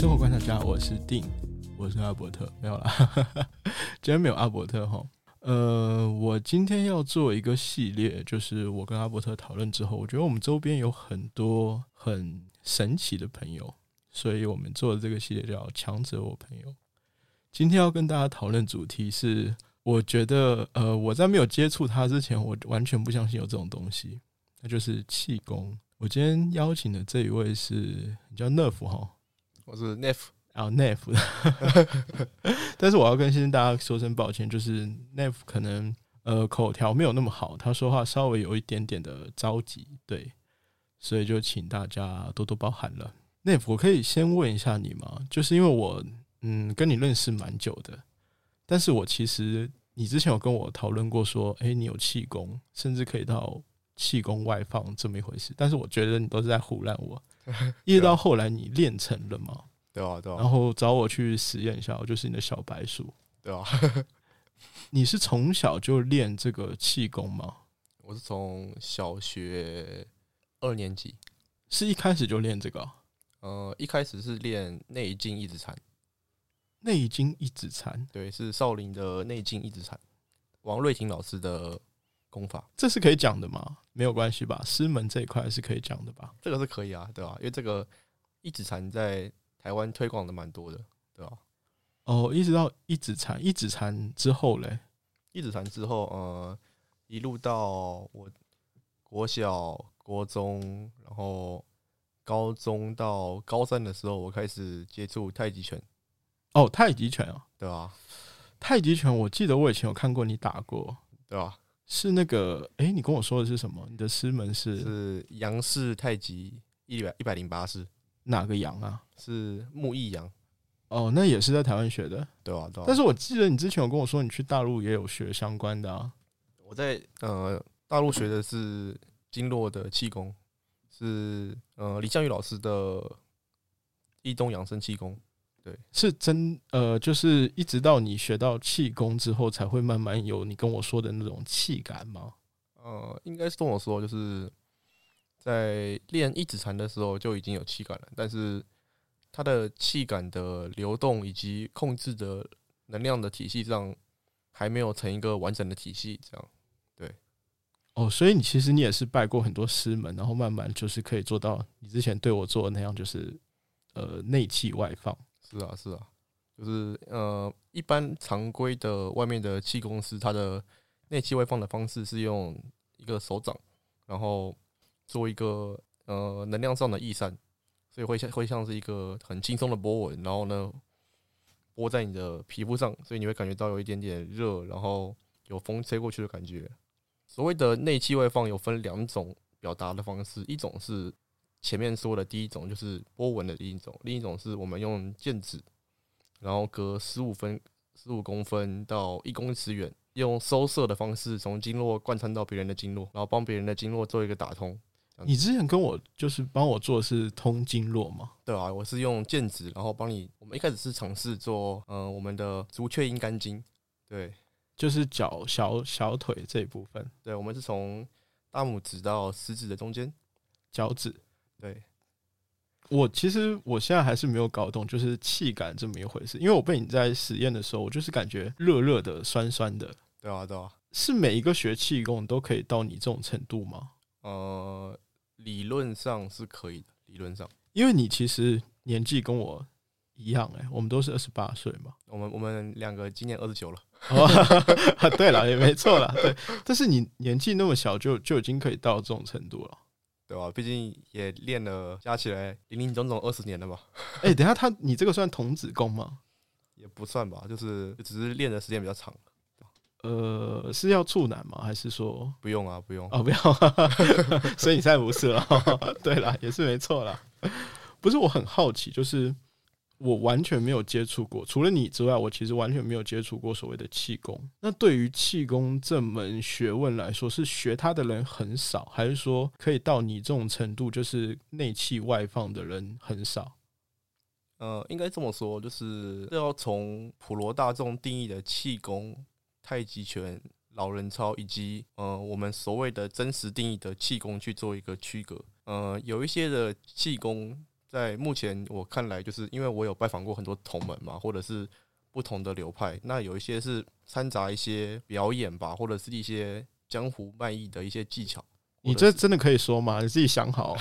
生活观察家，我是定，我是阿伯特，没有啦，今天没有阿伯特哈。呃，我今天要做一个系列，就是我跟阿伯特讨论之后，我觉得我们周边有很多很神奇的朋友，所以我们做的这个系列叫“强者我朋友”。今天要跟大家讨论主题是，我觉得呃，我在没有接触他之前，我完全不相信有这种东西，那就是气功。我今天邀请的这一位是你叫 Nerf 哈，我是 Nef 啊 Nerf，但是我要跟先大家说声抱歉，就是 Nerf 可能呃口条没有那么好，他说话稍微有一点点的着急，对，所以就请大家多多包涵了。Nerf，我可以先问一下你吗？就是因为我嗯跟你认识蛮久的，但是我其实你之前有跟我讨论过说，哎，你有气功，甚至可以到。气功外放这么一回事，但是我觉得你都是在胡乱我，一直到后来你练成了嘛，对啊，对啊，然后找我去实验一下，我就是你的小白鼠，对啊，你是从小就练这个气功吗？我是从小学二年级，是一开始就练这个？呃，一开始是练内经一指禅，内经一指禅，对，是少林的内经一指禅，王瑞婷老师的。功法，这是可以讲的吗？没有关系吧，师门这一块是可以讲的吧？这个是可以啊，对吧？因为这个一指禅在台湾推广的蛮多的，对吧？哦，一直到一指禅，一指禅之后嘞，一指禅之后，呃，一路到我国小、国中，然后高中到高三的时候，我开始接触太极拳。哦，太极拳啊，对吧？太极拳，我记得我以前有看过你打过，对吧？是那个，哎，你跟我说的是什么？你的师门是是杨氏太极一百一百零八式，哪个杨啊？是木易杨。哦，那也是在台湾学的，对啊，对啊。但是我记得你之前有跟我说，你去大陆也有学相关的啊。我在呃大陆学的是经络的气功，是呃李向宇老师的易东养生气功。对，是真呃，就是一直到你学到气功之后，才会慢慢有你跟我说的那种气感吗？呃，应该是跟我说，就是在练一指禅的时候就已经有气感了，但是它的气感的流动以及控制的能量的体系上还没有成一个完整的体系。这样，对，哦，所以你其实你也是拜过很多师门，然后慢慢就是可以做到你之前对我做的那样，就是呃内气外放。是啊，是啊，就是呃，一般常规的外面的气功师，他的内气外放的方式是用一个手掌，然后做一个呃能量上的逸散，所以会像会像是一个很轻松的波纹，然后呢，拨在你的皮肤上，所以你会感觉到有一点点热，然后有风吹过去的感觉。所谓的内气外放有分两种表达的方式，一种是。前面说的第一种就是波纹的第一种，另一种是我们用剑指，然后隔十五分、十五公分到一公尺远，用收摄的方式从经络贯穿到别人的经络，然后帮别人的经络做一个打通。你之前跟我就是帮我做是通经络吗？对啊，我是用剑指，然后帮你。我们一开始是尝试做，嗯，我们的足厥阴肝经，对，就是脚小小腿这一部分。对，我们是从大拇指到食指的中间，脚趾。对，我其实我现在还是没有搞懂，就是气感这么一回事。因为我被你在实验的时候，我就是感觉热热的、酸酸的。对啊，对啊，是每一个学气功都可以到你这种程度吗？呃，理论上是可以的，理论上，因为你其实年纪跟我一样，哎，我们都是二十八岁嘛。我们我们两个今年二十九了。对了，也没错了，对。但是你年纪那么小，就就已经可以到这种程度了。对吧？毕竟也练了，加起来零零总总二十年了嘛。哎，等下他，你这个算童子功吗？也不算吧，就是只是练的时间比较长。呃，是要处男吗？还是说不用啊？不用啊？不要。所以你现在不是了。对了，也是没错了。不是，我很好奇，就是。我完全没有接触过，除了你之外，我其实完全没有接触过所谓的气功。那对于气功这门学问来说，是学它的人很少，还是说可以到你这种程度，就是内气外放的人很少？呃，应该这么说，就是要从普罗大众定义的气功、太极拳、老人操，以及呃我们所谓的真实定义的气功去做一个区隔。呃，有一些的气功。在目前我看来，就是因为我有拜访过很多同门嘛，或者是不同的流派，那有一些是掺杂一些表演吧，或者是一些江湖卖艺的一些技巧。你这真的可以说吗？你自己想好，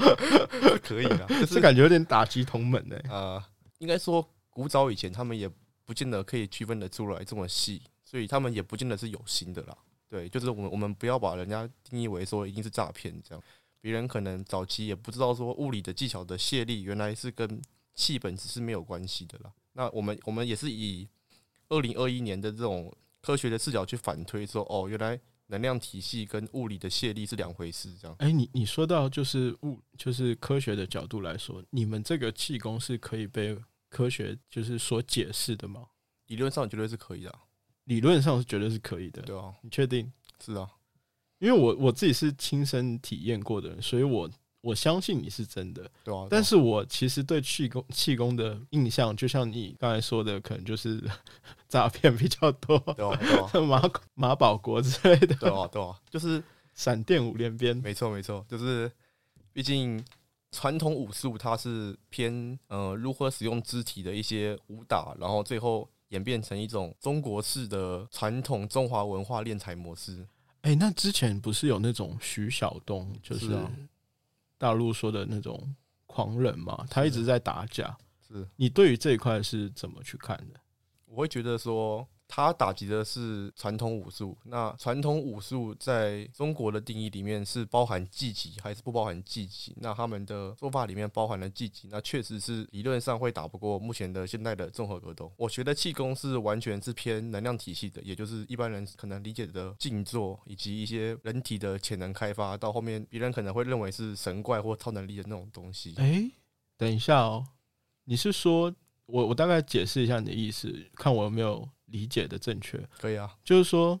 可以的，这感觉有点打击同门呢。呃，应该说古早以前他们也不见得可以区分得出来这么细，所以他们也不见得是有心的啦。对，就是我们我们不要把人家定义为说一定是诈骗这样。别人可能早期也不知道说物理的技巧的泄力原来是跟气本质是没有关系的啦。那我们我们也是以二零二一年的这种科学的视角去反推说，哦，原来能量体系跟物理的泄力是两回事。这样，哎，你你说到就是物就是科学的角度来说，你们这个气功是可以被科学就是所解释的吗？理论上绝对是可以的，理论上是绝对是可以的，对啊，你确定？是啊。因为我我自己是亲身体验过的人，所以我我相信你是真的，对啊。但是我其实对气功气功的印象，就像你刚才说的，可能就是 诈骗比较多，对啊，马 马保国之类的，对啊，对啊，就是闪电五连鞭，没错没错，就是毕竟传统武术它是偏呃如何使用肢体的一些武打，然后最后演变成一种中国式的传统中华文化练财模式。哎，那之前不是有那种徐晓东，就是大陆说的那种狂人嘛？他一直在打架。是你对于这一块是怎么去看的？我会觉得说。他打击的是传统武术。那传统武术在中国的定义里面是包含技击还是不包含技击？那他们的说法里面包含了技击，那确实是理论上会打不过目前的现代的综合格斗。我学的气功是完全是偏能量体系的，也就是一般人可能理解的静坐以及一些人体的潜能开发。到后面别人可能会认为是神怪或超能力的那种东西。哎，等一下哦，你是说我我大概解释一下你的意思，看我有没有。理解的正确，可以啊。就是说，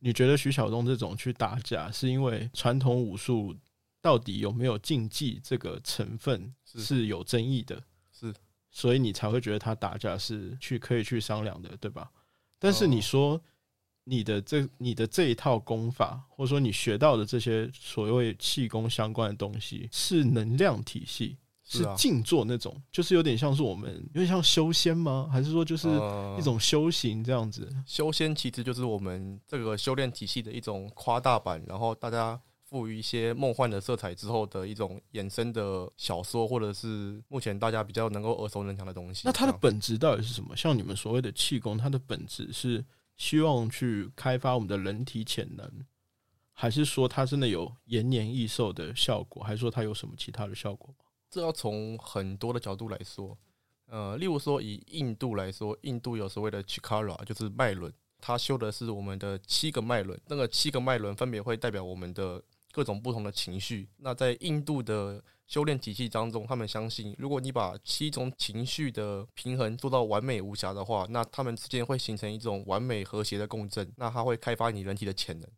你觉得徐晓东这种去打架，是因为传统武术到底有没有竞技这个成分是有争议的，是，所以你才会觉得他打架是去可以去商量的，对吧？但是你说你的这你的这一套功法，或者说你学到的这些所谓气功相关的东西，是能量体系。是静坐那种，就是有点像是我们有点像修仙吗？还是说就是一种修行这样子？修仙其实就是我们这个修炼体系的一种夸大版，然后大家赋予一些梦幻的色彩之后的一种衍生的小说，或者是目前大家比较能够耳熟能详的东西。那它的本质到底是什么？像你们所谓的气功，它的本质是希望去开发我们的人体潜能，还是说它真的有延年益寿的效果？还是说它有什么其他的效果吗？这要从很多的角度来说，呃，例如说以印度来说，印度有所谓的 Chikara，就是脉轮，它修的是我们的七个脉轮，那个七个脉轮分别会代表我们的各种不同的情绪。那在印度的修炼体系当中，他们相信，如果你把七种情绪的平衡做到完美无瑕的话，那他们之间会形成一种完美和谐的共振，那它会开发你人体的潜能。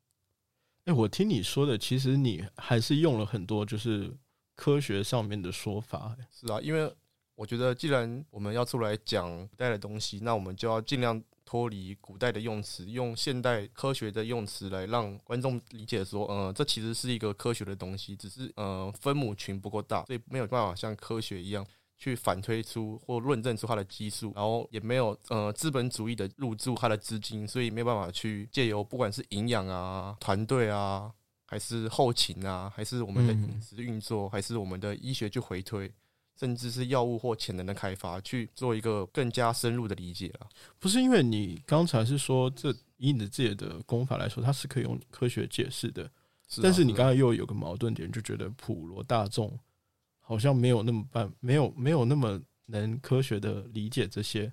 哎，我听你说的，其实你还是用了很多，就是。科学上面的说法是啊，因为我觉得既然我们要出来讲古代的东西，那我们就要尽量脱离古代的用词，用现代科学的用词来让观众理解说，嗯，这其实是一个科学的东西，只是呃分母群不够大，所以没有办法像科学一样去反推出或论证出它的基数，然后也没有呃资本主义的入驻它的资金，所以没有办法去借由不管是营养啊、团队啊。还是后勤啊，还是我们的饮食运作，还是我们的医学去回推，甚至是药物或潜能的开发，去做一个更加深入的理解啊。不是因为你刚才是说，这以你的自己的功法来说，它是可以用科学解释的，但是你刚才又有个矛盾点，就觉得普罗大众好像没有那么办，没有没有那么能科学的理解这些。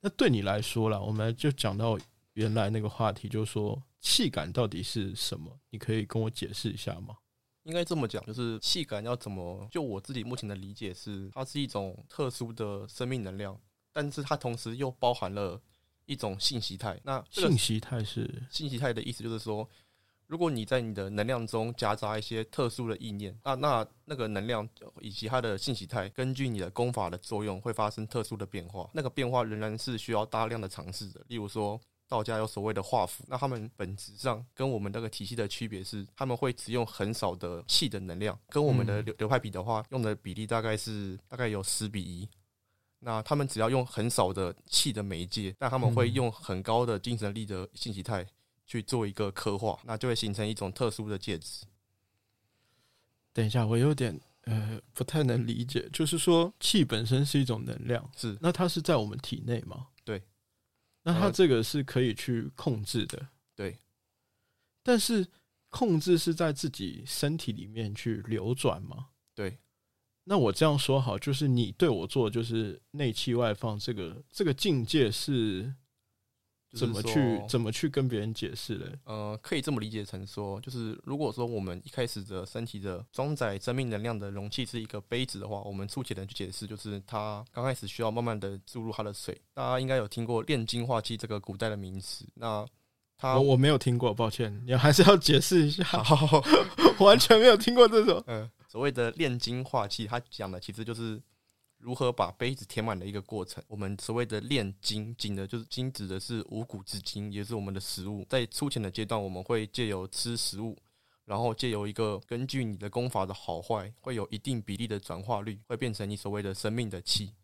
那对你来说啦，我们就讲到原来那个话题，就是说。气感到底是什么？你可以跟我解释一下吗？应该这么讲，就是气感要怎么？就我自己目前的理解是，它是一种特殊的生命能量，但是它同时又包含了一种信息态。那信息态是信息态的意思，就是说，如果你在你的能量中夹杂一些特殊的意念，那那那个能量以及它的信息态，根据你的功法的作用，会发生特殊的变化。那个变化仍然是需要大量的尝试的。例如说。道家有所谓的画符，那他们本质上跟我们那个体系的区别是，他们会只用很少的气的能量，跟我们的流流派比的话，用的比例大概是大概有十比一。那他们只要用很少的气的媒介，但他们会用很高的精神力的信息态去做一个刻画，那就会形成一种特殊的介质。等一下，我有点呃不太能理解，就是说气本身是一种能量，是那它是在我们体内吗？对，那它呃这个是可以去控制的，对，但是控制是在自己身体里面去流转吗？对，那我这样说好，就是你对我做就是内气外放这个这个境界是怎么去怎么去跟别人解释嘞？呃，可以这么理解成说，就是如果说我们一开始的身体的装载生命能量的容器是一个杯子的话，我们粗浅的去解释，就是它刚开始需要慢慢的注入它的水。大家应该有听过炼金化器这个古代的名词，那它我我没有听过，抱歉，你还是要解释一下 完全没有听过这种。嗯，所谓的炼金化器，它讲的其实就是如何把杯子填满的一个过程。我们所谓的炼精，精的就是精指的是五谷之精，也是我们的食物。在粗浅的阶段，我们会借由吃食物，然后借由一个根据你的功法的好坏，会有一定比例的转化率，会变成你所谓的生命的气。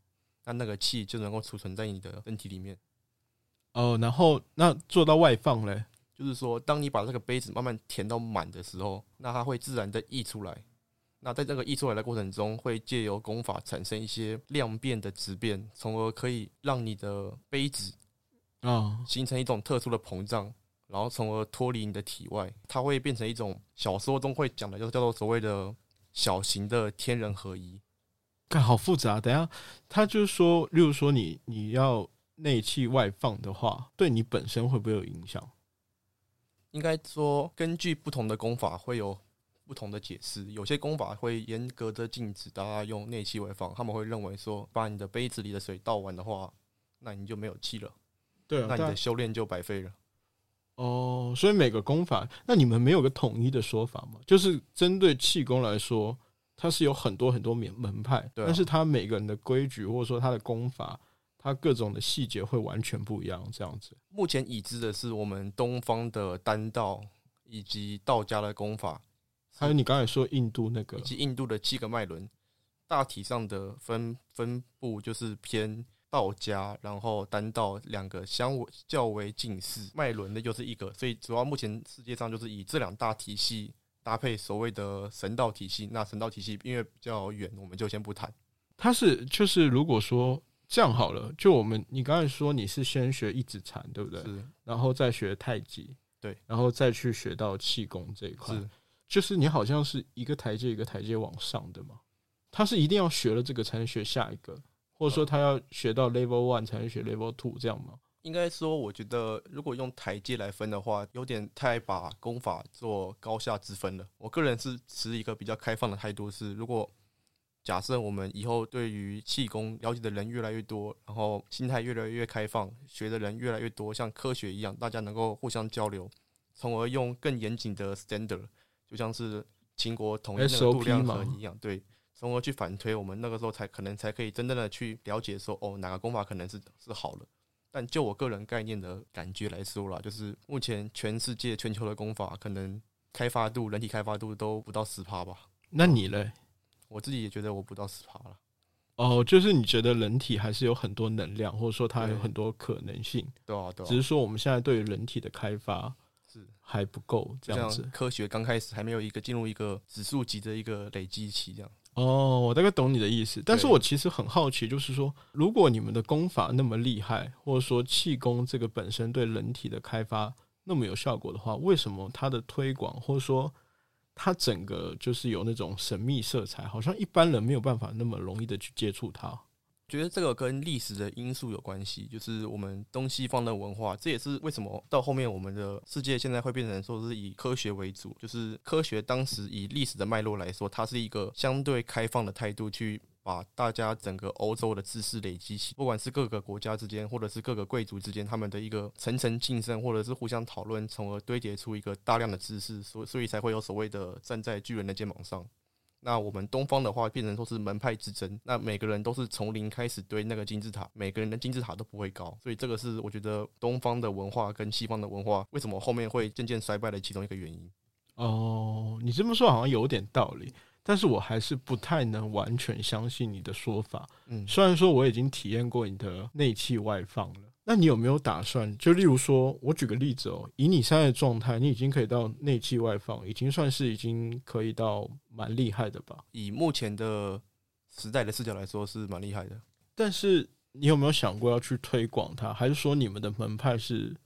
那那个气就能够储存在你的身体里面。哦，然后那做到外放嘞，就是说，当你把这个杯子慢慢填到满的时候，那它会自然的溢出来。那在这个溢出来的过程中，会借由功法产生一些量变的质变，从而可以让你的杯子啊、形成一种特殊的膨胀，然后从而脱离你的体外，它会变成一种小说中会讲的，就是叫做所谓的小型的天人合一。看好复杂。等下，他就是说，例如说你你要内气外放的话，对你本身会不会有影响？应该说，根据不同的功法会有不同的解释。有些功法会严格的禁止大家用内气外放，他们会认为说，把你的杯子里的水倒完的话，那你就没有气了，对啊，那你的修炼就白费了。哦，所以每个功法，那你们没有个统一的说法吗？就是针对气功来说，它是有很多很多门门派，对啊但是它每个人的规矩或者说它的功法，它各种的细节会完全不一样，这样子。目前已知的是我们东方的丹道以及道家的功法，还有你刚才说印度那个以及印度的七个脉轮，大体上的分分布就是偏道家，然后丹道两个相为较为近似，脉轮的就是一个，所以主要目前世界上就是以这两大体系搭配所谓的神道体系。那神道体系因为比较远，我们就先不谈。它是就是如果说这样好了，就我们你刚才说你是先学一指禅，对不对？是然后再学太极，对，然后再去学到气功这一块，是，就是你好像是一个台阶一个台阶往上的嘛。他是一定要学了这个才能学下一个，或者说他要学到 level one 才能学 level two 这样吗？应该说，我觉得如果用台阶来分的话，有点太把功法做高下之分了。我个人是持一个比较开放的态度，是如果假设我们以后对于气功了解的人越来越多，然后心态越来越开放，学的人越来越多，像科学一样，大家能够互相交流，从而用更严谨的 standard，就像是秦国统一那个度量衡一样，对，从而去反推，我们那个时候才可能才可以真正的去了解说，哦，哪个功法可能是是好的。但就我个人概念的感觉来说啦，就是目前全世界全球的功法可能开发度、人体开发度都不到十趴吧。那你嘞？我自己也觉得我不到十趴了。哦，就是你觉得人体还是有很多能量，或者说它有很多可能性，对啊，对啊只，是说我们现在对于人体的开发是还不够这样子。科学刚开始还没有一个进入一个指数级的一个累积期，这样哦，我大概懂你的意思，但是我其实很好奇，就是说，如果你们的功法那么厉害，或者说气功这个本身对人体的开发那么有效果的话，为什么它的推广，或者说它整个就是有那种神秘色彩，好像一般人没有办法那么容易的去接触它？觉得这个跟历史的因素有关系，就是我们东西方的文化，这也是为什么到后面我们的世界现在会变成说是以科学为主，就是科学当时以历史的脉络来说，它是一个相对开放的态度去。把大家整个欧洲的知识累积起，不管是各个国家之间，或者是各个贵族之间，他们的一个层层晋升，或者是互相讨论，从而堆叠出一个大量的知识，所所以才会有所谓的站在巨人的肩膀上。那我们东方的话，变成都是门派之争，那每个人都是从零开始堆那个金字塔，每个人的金字塔都不会高，所以这个是我觉得东方的文化跟西方的文化为什么后面会渐渐衰败的其中一个原因。哦，你这么说好像有点道理，但是我还是不太能完全相信你的说法。嗯，虽然说我已经体验过你的内气外放了，那你有没有打算？就例如说，我举个例子哦，以你现在的状态，你已经可以到内气外放，已经算是已经可以到蛮厉害的吧？以目前的时代的视角来说，是蛮厉害的。但是你有没有想过要去推广它？还是说你们的门派是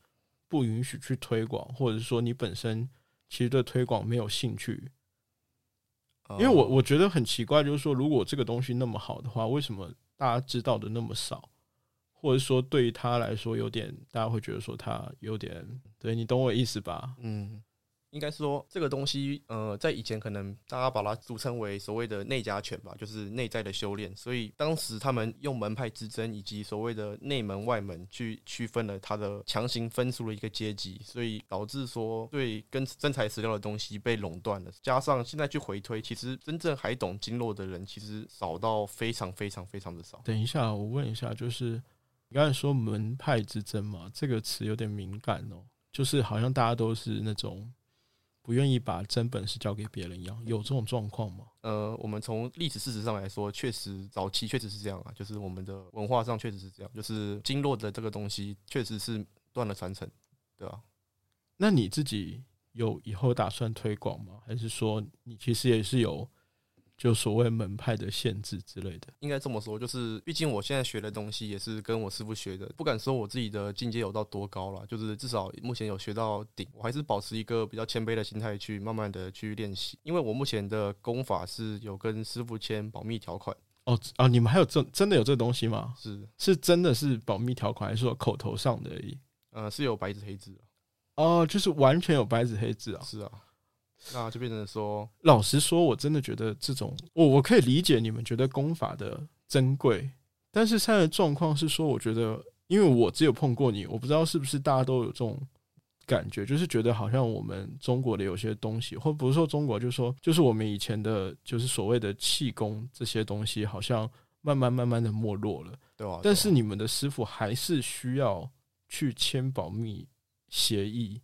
不允许去推广，或者是说你本身其实对推广没有兴趣？因为我呃我觉得很奇怪，就是说，如果这个东西那么好的话，为什么大家知道的那么少？或者说，对于他来说，有点大家会觉得说他有点，对你懂我意思吧？嗯，应该说这个东西，呃，在以前可能大家把它俗称为所谓的内家拳吧，就是内在的修炼。所以当时他们用门派之争以及所谓的内门外门去区分了他的强行分出了一个阶级，所以导致说对跟真材实料的东西被垄断了。加上现在去回推，其实真正还懂经络的人，其实少到非常非常非常的少。等一下，我问一下，就是你刚才说门派之争嘛，这个词有点敏感哦，就是好像大家都是那种不愿意把真本事交给别人一样，有这种状况吗？呃，我们从历史事实上来说，确实早期确实是这样啊，就是我们的文化上确实是这样，就是经络的这个东西确实是断了传承，对吧、那你自己有以后打算推广吗？还是说你其实也是有就所谓门派的限制之类的？应该这么说，就是毕竟我现在学的东西也是跟我师傅学的，不敢说我自己的境界有到多高了，就是至少目前有学到顶，我还是保持一个比较谦卑的心态去慢慢的去练习，因为我目前的功法是有跟师傅签保密条款，哦啊，你们还有这真的有这东西吗？是是真的是保密条款，还是说口头上的而已？呃是有白纸黑字的，哦，就是完全有白纸黑字啊！是啊，那就变成说，老实说，我真的觉得这种，我我可以理解你们觉得功法的珍贵，但是现在的状况是说，我觉得，因为我只有碰过你，我不知道是不是大家都有这种感觉，就是觉得好像我们中国的有些东西，或不是说中国，就是说，就是我们以前的，就是所谓的气功这些东西，好像慢慢慢慢的没落了。对吧、但是你们的师傅还是需要去签保密协议，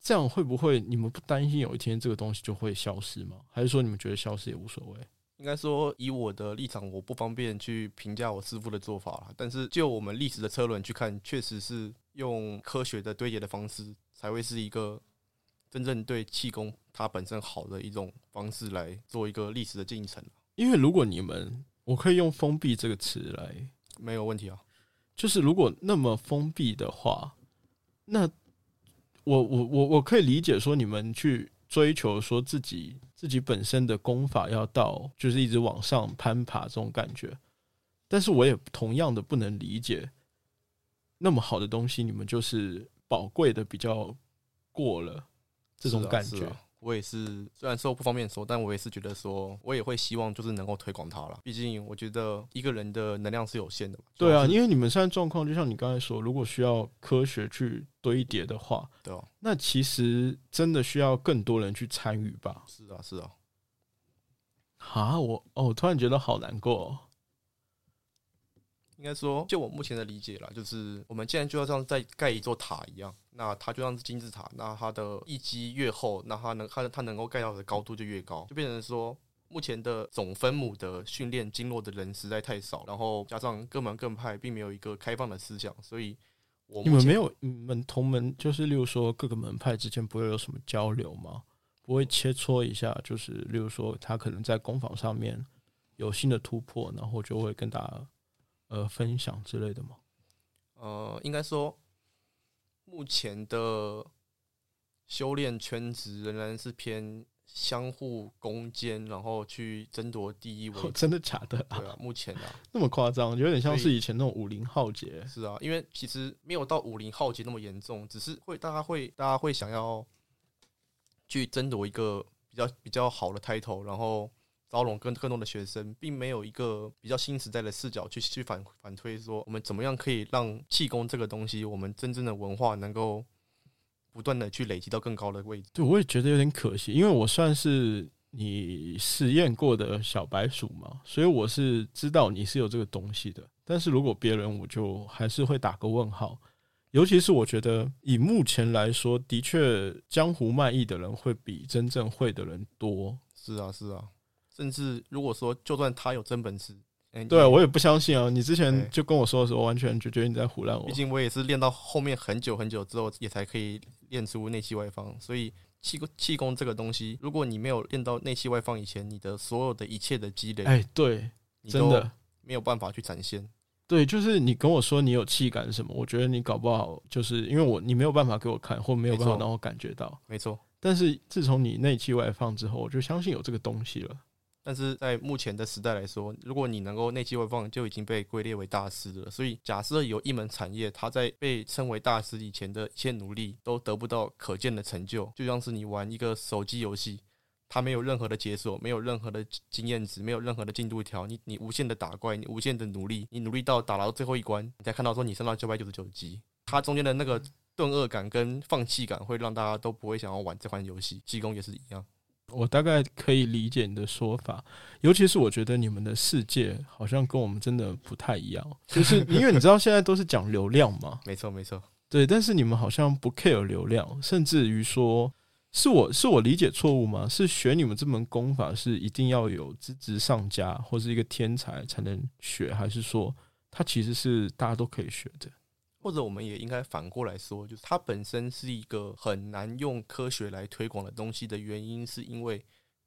这样会不会你们不担心有一天这个东西就会消失吗？还是说你们觉得消失也无所谓？应该说，以我的立场，我不方便去评价我师傅的做法啦。但是就我们历史的车轮去看，确实是用科学的堆叠的方式，才会是一个真正对气功它本身好的一种方式来做一个历史的进程，因为如果你们，我可以用“封闭”这个词来，没有问题啊。就是如果那么封闭的话，那我我我我可以理解说你们去追求说自己自己本身的功法要到就是一直往上攀爬这种感觉，但是我也同样的不能理解那么好的东西，你们就是宝贵的比较过了这种感觉。我也是，虽然说不方便说，但我也是觉得说，我也会希望就是能够推广它了。毕竟我觉得一个人的能量是有限的嘛。对啊，因为你们现在状况，就像你刚才说，如果需要科学去堆叠的话，对啊，那其实真的需要更多人去参与吧？是啊，是啊。啊，我哦，我突然觉得好难过、哦。应该说，就我目前的理解啦，就是我们既然就要像在盖一座塔一样，那它就像是金字塔，那它的地基越厚，那它能它它能够盖到的高度就越高，就变成说。目前的总分母的训练经络的人实在太少，然后加上各门各派并没有一个开放的思想，所以我你们没有，你们同门就是，例如说各个门派之间不会有什么交流吗？不会切磋一下，就是例如说他可能在攻防上面有新的突破，然后就会跟大家呃分享之类的吗？呃，应该说目前的修炼圈子仍然是偏相互攻坚，然后去争夺第一为主。真的假的啊？对啊，目前啊，那么夸张，有点像是以前那种武林浩劫。是啊，因为其实没有到武林浩劫那么严重，只是会大家会大家会想要去争夺一个比较比较好的 title，然后招拢更更多的学生，并没有一个比较新时代的视角去去反反推说我们怎么样可以让气功这个东西，我们真正的文化能够不断的去累积到更高的位置。对，我也觉得有点可惜，因为我算是你实验过的小白鼠嘛，所以我是知道你是有这个东西的。但是如果别人，我就还是会打个问号。尤其是我觉得，以目前来说，的确江湖卖艺的人会比真正会的人多。是啊，是啊。甚至如果说，就算他有真本事，对我也不相信啊。你之前就跟我说的时候，完全就觉得你在胡乱我。毕竟我也是练到后面很久很久之后，也才可以练出内气外放。所以气功气功这个东西，如果你没有练到内气外放以前，你的所有的一切的积累，哎，对，真的没有办法去展现。对，就是你跟我说你有气感什么，我觉得你搞不好就是因为我你没有办法给我看，或没有办法让我感觉到。没错。但是自从你内气外放之后，我就相信有这个东西了。但是在目前的时代来说，如果你能够内气外放，就已经被归列为大师了。所以，假设有一门产业，它在被称为大师以前的一切努力都得不到可见的成就，就像是你玩一个手机游戏。它没有任何的解锁，没有任何的经验值，没有任何的进度条。你你无限的打怪，你无限的努力，你努力到打到最后一关，你才看到说你升到九百九十九级。它中间的那个顿恶感跟放弃感，会让大家都不会想要玩这款游戏。济公也是一样。我大概可以理解你的说法，尤其是我觉得你们的世界好像跟我们真的不太一样，就是因为你知道现在都是讲流量嘛。没错没错，对，但是你们好像不 care 流量，甚至于说。是我是我理解错误吗？是学你们这门功法是一定要有资质上家或是一个天才才能学，还是说它其实是大家都可以学的？或者我们也应该反过来说，就是它本身是一个很难用科学来推广的东西的原因，是因为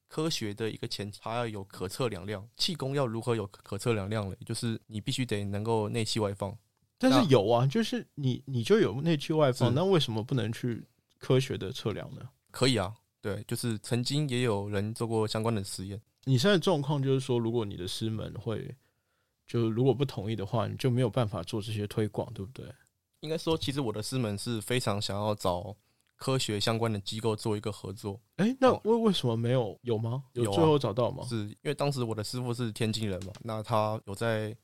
科学的一个前提，它要有可测量量。气功要如何有可测量量呢？就是你必须得能够内气外放。但是有啊，就是你你就有内气外放，那为什么不能去科学的测量呢？可以啊，对，就是曾经也有人做过相关的实验。你现在状况就是说，如果你的师门会，就如果不同意的话，你就没有办法做这些推广，对不对？应该说，其实我的师门是非常想要找科学相关的机构做一个合作。哎，那为为什么没有？有吗？有最后找到吗？是因为当时我的师傅是天津人嘛，那他有在。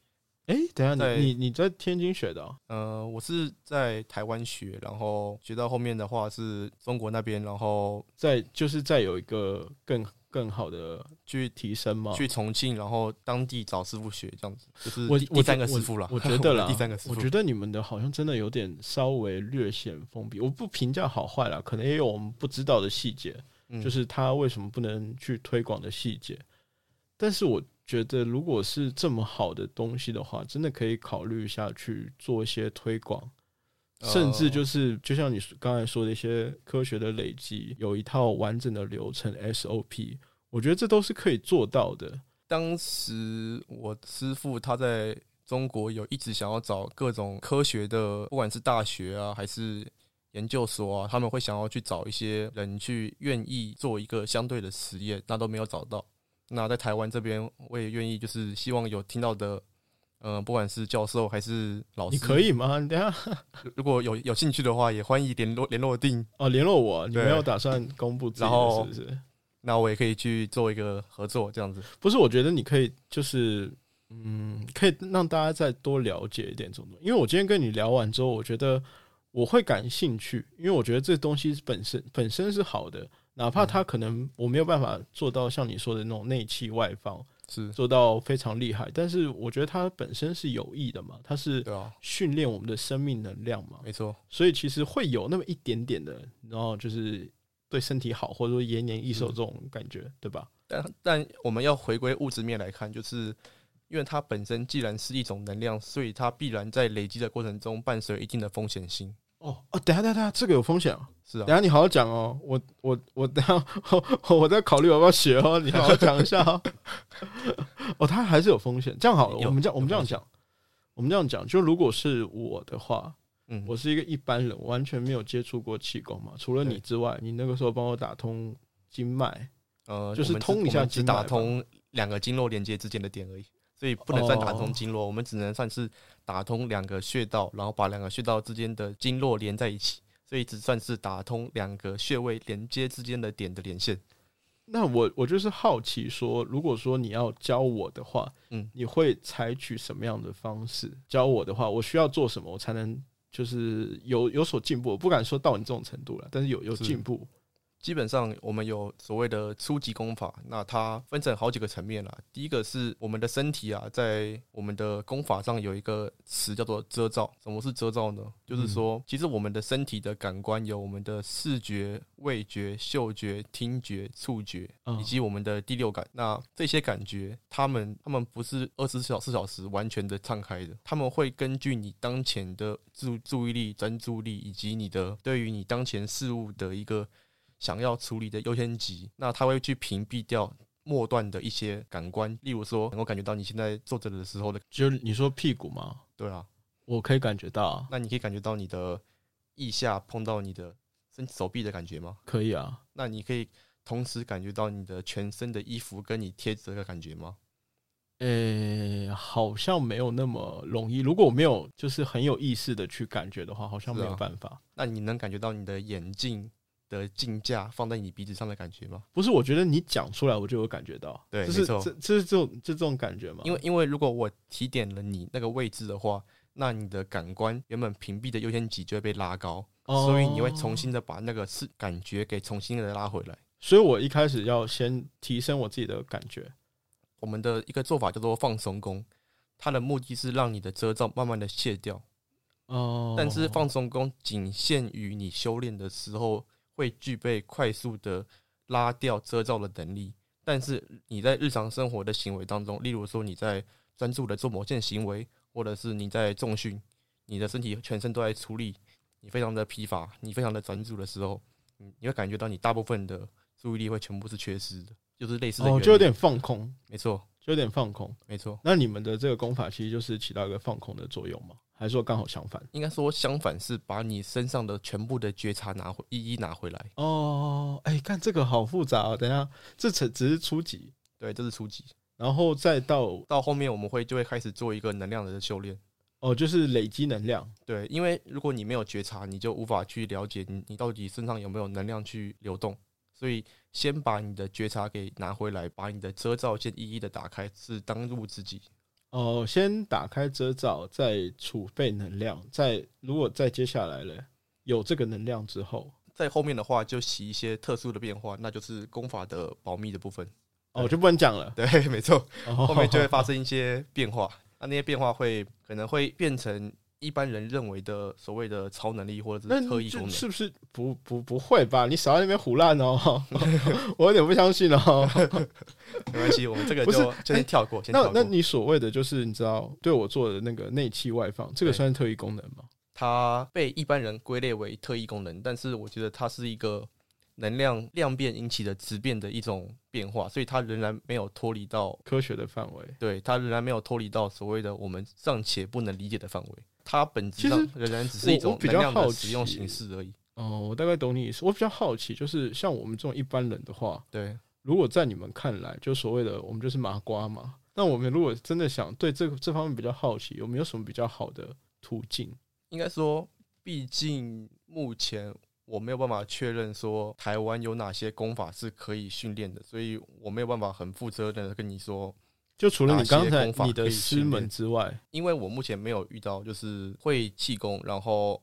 哎，等下，你你你在天津学的？呃，我是在台湾学，然后学到后面的话是中国那边，然后再就是再有一个更更好的去提升嘛，去重庆，然后当地找师傅学，这样子就是我第三个师傅了。我觉得了，第三个师傅，我觉得你们的好像真的有点稍微略显封闭。我不评价好坏了，可能也有我们不知道的细节，就是他为什么不能去推广的细节。但是我。觉得如果是这么好的东西的话，真的可以考虑一下去做一些推广，甚至就是就像你刚才说的一些科学的累积，有一套完整的流程 SOP，我觉得这都是可以做到的。当时我师傅他在中国有一直想要找各种科学的，不管是大学啊还是研究所啊，他们会想要去找一些人去愿意做一个相对的实验，那都没有找到。那在台湾这边，我也愿意，就是希望有听到的，嗯，不管是教授还是老师，你可以吗？等下，如果有有兴趣的话，也欢迎联络联络定哦，联络我。你没有打算公布，然后是不是？那我也可以去做一个合作，这样子。不是，我觉得你可以，就是嗯，可以让大家再多了解一点这种东西。因为我今天跟你聊完之后，我觉得我会感兴趣，因为我觉得这东西本身本身是好的。哪怕它可能我没有办法做到像你说的那种内气外放，是做到非常厉害，但是我觉得它本身是有益的嘛，它是训练我们的生命能量嘛，没错。所以其实会有那么一点点的，然后就是对身体好，或者说延年益寿这种感觉，对吧？但但我们要回归物质面来看，就是因为它本身既然是一种能量，所以它必然在累积的过程中伴随一定的风险性。哦哦，等下等下，这个有风险啊！是啊，等下你好好讲哦。我我我等下我在考虑要不要学哦。你好好讲一下哦。哦，它还是有风险。这样好了，我们这样我们这样讲，我们这样讲，就如果是我的话，嗯，我是一个一般人，完全没有接触过气功嘛。除了你之外，你那个时候帮我打通经脉，呃，就是通一下，只打通两个经络连接之间的点而已。所以不能算打通经络，我们只能算是打通两个穴道，然后把两个穴道之间的经络连在一起，所以只算是打通两个穴位连接之间的点的连线。那我我就是好奇说，如果说你要教我的话，嗯，你会采取什么样的方式教我的话，我需要做什么，我才能就是有有所进步？我不敢说到你这种程度了，但是有有进步。基本上我们有所谓的初级功法，那它分成好几个层面啦。第一个是我们的身体啊，在我们的功法上有一个词叫做遮罩。什么是遮罩呢？就是说，其实我们的身体的感官有我们的视觉、味觉、嗅觉、听觉、触觉，以及我们的第六感。那这些感觉，他们他们不是二十四小四小时完全的敞开的，他们会根据你当前的注注意力、专注力，以及你的对于你当前事物的一个。想要处理的优先级，那它会去屏蔽掉末段的一些感官，例如说能够感觉到你现在坐着的时候的，就是你说屁股吗？对啊，我可以感觉到。那你可以感觉到你的腋下碰到你的身手臂的感觉吗？可以啊。那你可以同时感觉到你的全身的衣服跟你贴着的感觉吗？呃，好像没有那么容易。如果我没有就是很有意识的去感觉的话，好像没有办法。那你能感觉到你的眼镜？的镜架放在你鼻子上的感觉吗？不是，我觉得你讲出来，我就有感觉到。对，就是，这这是这种就这种感觉嘛？因为因为如果我提点了你那个位置的话，那你的感官原本屏蔽的优先级就会被拉高，所以你会重新的把那个是感觉给重新的拉回来。所以我一开始要先提升我自己的感觉。我们的一个做法叫做放松功，它的目的是让你的遮罩慢慢的卸掉。哦，但是放松功仅限于你修炼的时候。会具备快速的拉掉遮罩的能力，但是你在日常生活的行为当中，例如说你在专注的做某件行为，或者是你在重训，你的身体全身都在出力，你非常的疲乏，你非常的专注的时候，你你会感觉到你大部分的注意力会全部是缺失的，就是类似哦，就有点放空，没错，就有点放空，没错。那你们的这个功法其实就是起到一个放空的作用吗？还是说刚好相反？应该说相反，是把你身上的全部的觉察拿回，一一拿回来。哦，哎，看这个好复杂哦。等下，这只只是初级，对，这是初级，然后再到到后面，我们会就会开始做一个能量的修炼。哦，就是累积能量。对，因为如果你没有觉察，你就无法去了解你你到底身上有没有能量去流动。所以，先把你的觉察给拿回来，把你的遮罩先一一的打开，是当务之急。哦，先打开遮罩，再储备能量，再如果再接下来了有这个能量之后，在后面的话就洗一些特殊的变化，那就是功法的保密的部分。哦，就不能讲了。对，没错，后面就会发生一些变化，那那些变化会可能会变成。一般人认为的所谓的超能力或者是特异功能，是不是不不不会吧？你少在那边胡乱哦，我有点不相信哦。没关系，我们这个就先跳过。那那你所谓的就是你知道对我做的那个内气外放，这个算是特异功能吗？它被一般人归类为特异功能，但是我觉得它是一个能量量变引起的质变的一种变化，所以它仍然没有脱离到科学的范围。对，它仍然没有脱离到所谓的我们尚且不能理解的范围。它本质上仍然只是一种比较好使用形式而已。哦，我大概懂你意思。我比较好奇，就是像我们这种一般人的话，对，如果在你们看来，就所谓的我们就是麻瓜嘛。那我们如果真的想对这个这方面比较好奇，有没有什么比较好的途径？应该说，毕竟目前我没有办法确认说台湾有哪些功法是可以训练的，所以我没有办法很负责任的跟你说。就除了你刚才你的师门之外，因为我目前没有遇到就是会气功，然后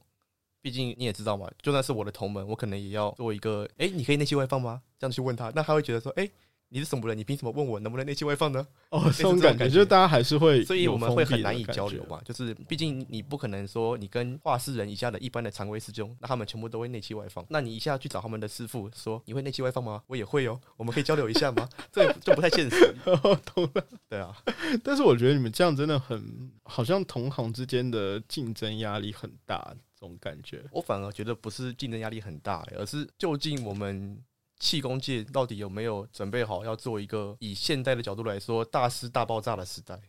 毕竟你也知道嘛，就算是我的同门，我可能也要做一个，哎，你可以内气外放吗？这样去问他，那他会觉得说，哎。你是什么人？你凭什么问我能不能内气外放呢？哦，这种感觉就是大家还是会，所以我们会很难以交流嘛。就是毕竟你不可能说你跟画室人以下的一般的常规师兄，那他们全部都会内气外放。那你一下去找他们的师傅说你会内气外放吗？我也会哦，我们可以交流一下吗？这就不太现实。懂了，对啊。但是我觉得你们这样真的很，好像同行之间的竞争压力很大，这种感觉。我反而觉得不是竞争压力很大，而是究竟我们。气功界到底有没有准备好要做一个以现代的角度来说大师大爆炸的时代？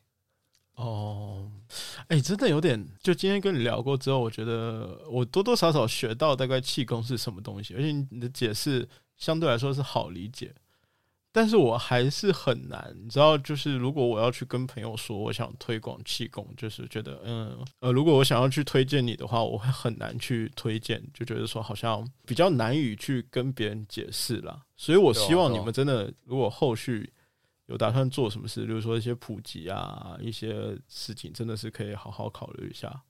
哦，哎，真的有点。就今天跟你聊过之后，我觉得我多多少少学到大概气功是什么东西，而且你的解释相对来说是好理解。但是我还是很难，你知道，就是如果我要去跟朋友说我想推广气功，就是觉得，嗯，呃，如果我想要去推荐你的话，我会很难去推荐，就觉得说好像比较难以去跟别人解释啦。所以我希望你们真的，如果后续有打算做什么事，比如说一些普及啊，一些事情，真的是可以好好考虑一下。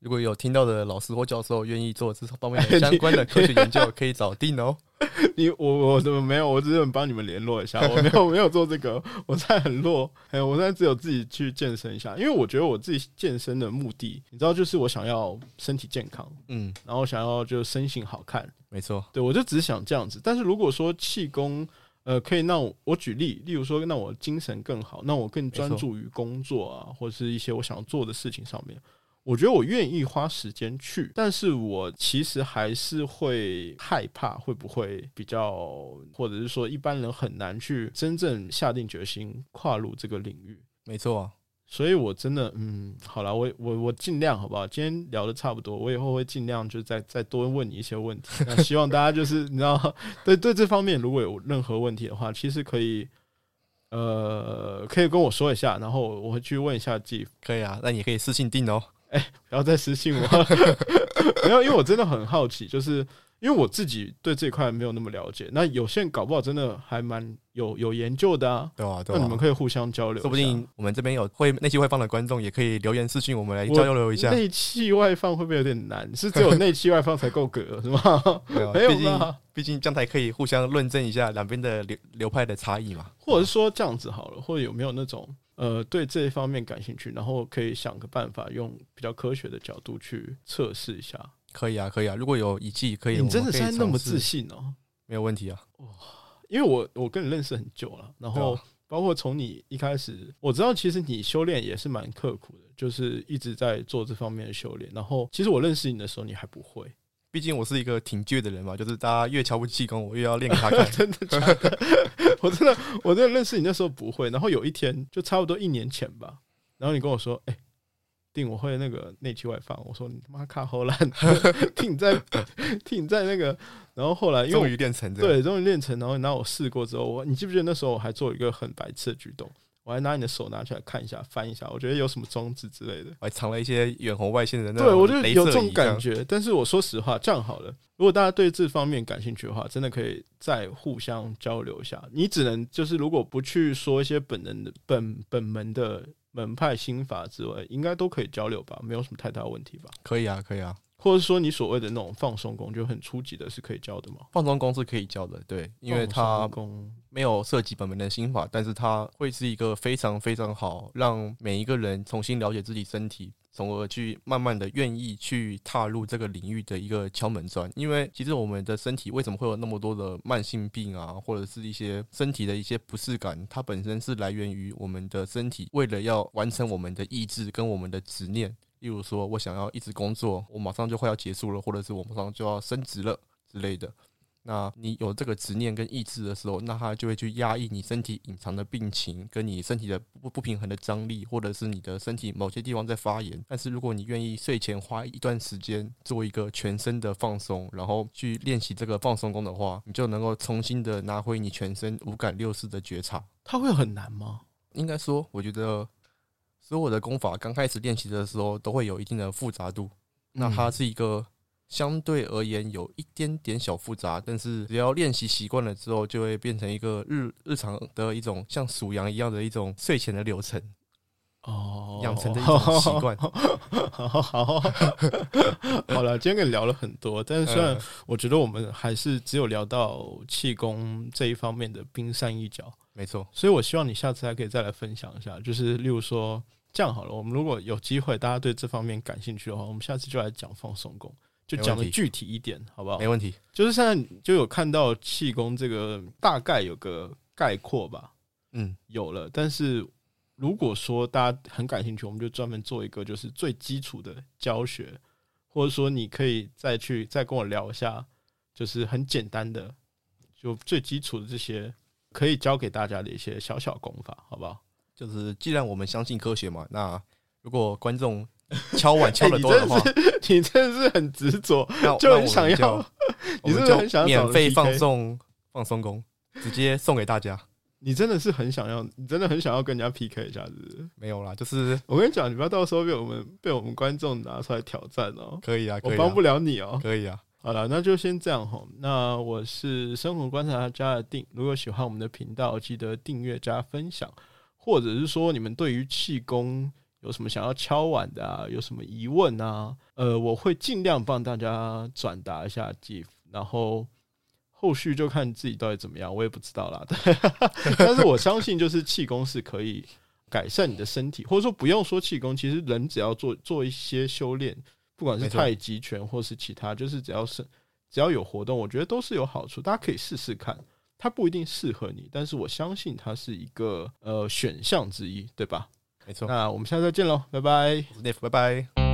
如果有听到的老师或教授愿意做这方面的 相关的科学研究，可以找定哦。你我我怎么没有？我只是帮你们联络一下，我没有没有做这个，我现在很弱。哎，我现在只有自己去健身一下，因为我觉得我自己健身的目的，你知道，就是我想要身体健康，嗯，然后想要就身形好看，没错，对我就只想这样子。但是如果说气功，呃，可以让我举例，例如说让我精神更好，让我更专注于工作啊，或者是一些我想做的事情上面。我觉得我愿意花时间去，但是我其实还是会害怕，会不会比较，或者是说一般人很难去真正下定决心跨入这个领域。没错啊，所以我真的，嗯，好了，我我我尽量，好不好？今天聊的差不多，我以后会尽量就再再多问你一些问题。那希望大家就是你知道，对对这方面如果有任何问题的话，其实可以，呃，可以跟我说一下，然后我会去问一下 Jeff。可以啊，那你可以私信定哦。哎，不要再私信我，没有，因为我真的很好奇，就是因为我自己对这块没有那么了解。那有些人搞不好真的还蛮有有研究的啊，对啊，那你们可以互相交流，说不定我们这边有会内气外放的观众，也可以留言私信我们来交流一下。内气外放会不会有点难？是只有内气外放才够格是吗？没有，毕竟毕竟这样才可以互相论证一下两边的流流派的差异嘛。或者是说这样子好了，或者有没有那种？呃，对这一方面感兴趣，然后可以想个办法，用比较科学的角度去测试一下。可以啊，可以啊。如果有仪器，可以。你真的现在那么自信哦？没有问题啊。哇，因为我我跟你认识很久了，然后包括从你一开始，我知道其实你修炼也是蛮刻苦的，就是一直在做这方面的修炼。然后其实我认识你的时候，你还不会。毕竟我是一个挺倔的人嘛，就是大家越瞧不起功，我越要练给他看。真的假的？我真的，我真的认识你那时候不会。然后有一天，就差不多一年前吧，然后你跟我说：“哎，定我会那个内气外放。”我说：“你他妈卡好烂！”听在听在那个，然后后来终于练成，对，终于练成。然后拿我试过之后，我你记不记得那时候我还做一个很白痴的举动？我还拿你的手拿起来看一下，翻一下，我觉得有什么装置之类的，我还藏了一些远红外线的那种。对我就有这种感觉。但是我说实话，这样好了，如果大家对这方面感兴趣的话，真的可以再互相交流一下。你只能就是如果不去说一些本人的 本本门的门派心法之外，应该都可以交流吧？没有什么太大问题吧？可以啊，可以啊。或者说你所谓的那种放松功，就很初级的，是可以教的吗？放松功是可以教的，对，因为它没有涉及本门的心法，但是它会是一个非常非常好，让每一个人重新了解自己身体，从而去慢慢的愿意去踏入这个领域的一个敲门砖。因为其实我们的身体为什么会有那么多的慢性病啊，或者是一些身体的一些不适感，它本身是来源于我们的身体为了要完成我们的意志跟我们的执念。例如说，我想要一直工作，我马上就快要结束了，或者是我马上就要升职了之类的。那你有这个执念跟意志的时候，那他就会去压抑你身体隐藏的病情，跟你身体的不不平衡的张力，或者是你的身体某些地方在发炎。但是如果你愿意睡前花一段时间做一个全身的放松，然后去练习这个放松功的话，你就能够重新的拿回你全身五感六识的觉察。它会很难吗？应该说，我觉得。所有的功法刚开始练习的时候都会有一定的复杂度，那它是一个相对而言有一点点小复杂，但是只要练习习惯了之后，就会变成一个日日常的一种像数羊一样的一种睡前的流程哦，养成的一种习惯。好好好了，今天跟你聊了很多，但是虽然我觉得我们还是只有聊到气功这一方面的冰山一角，没错，所以我希望你下次还可以再来分享一下，就是例如说。这样好了，我们如果有机会，大家对这方面感兴趣的话，我们下次就来讲放松功，就讲的具体一点，好不好？没问题。就是现在就有看到气功这个大概有个概括吧，嗯，有了。但是如果说大家很感兴趣，我们就专门做一个就是最基础的教学，或者说你可以再去再跟我聊一下，就是很简单的，就最基础的这些可以教给大家的一些小小功法，好不好？就是既然我们相信科学嘛，那如果观众敲碗 敲的多的话，你真的是很执着，就很想要，你是很想要免费放送放松功，直接送给大家。你真的是很想要，你真的很想要跟人家 PK 一下子？没有啦，就是我跟你讲，你不要到时候被我们被我们观众拿出来挑战哦。可以啊，我帮不了你哦。可以啊，好了，那就先这样哈。那我是生活观察家的定，如果喜欢我们的频道，记得订阅加分享。或者是说，你们对于气功有什么想要敲碗的啊，有什么疑问啊，呃，我会尽量帮大家转达一下 GIF，然后后续就看自己到底怎么样，我也不知道啦。但是我相信，就是气功是可以改善你的身体，或者说不用说气功，其实人只要做做一些修炼，不管是太极拳或是其他，就是只要是只要有活动，我觉得都是有好处，大家可以试试看。它不一定适合你，但是我相信它是一个呃选项之一，对吧？没错。那我们下次再见喽，拜拜。Nef，拜拜。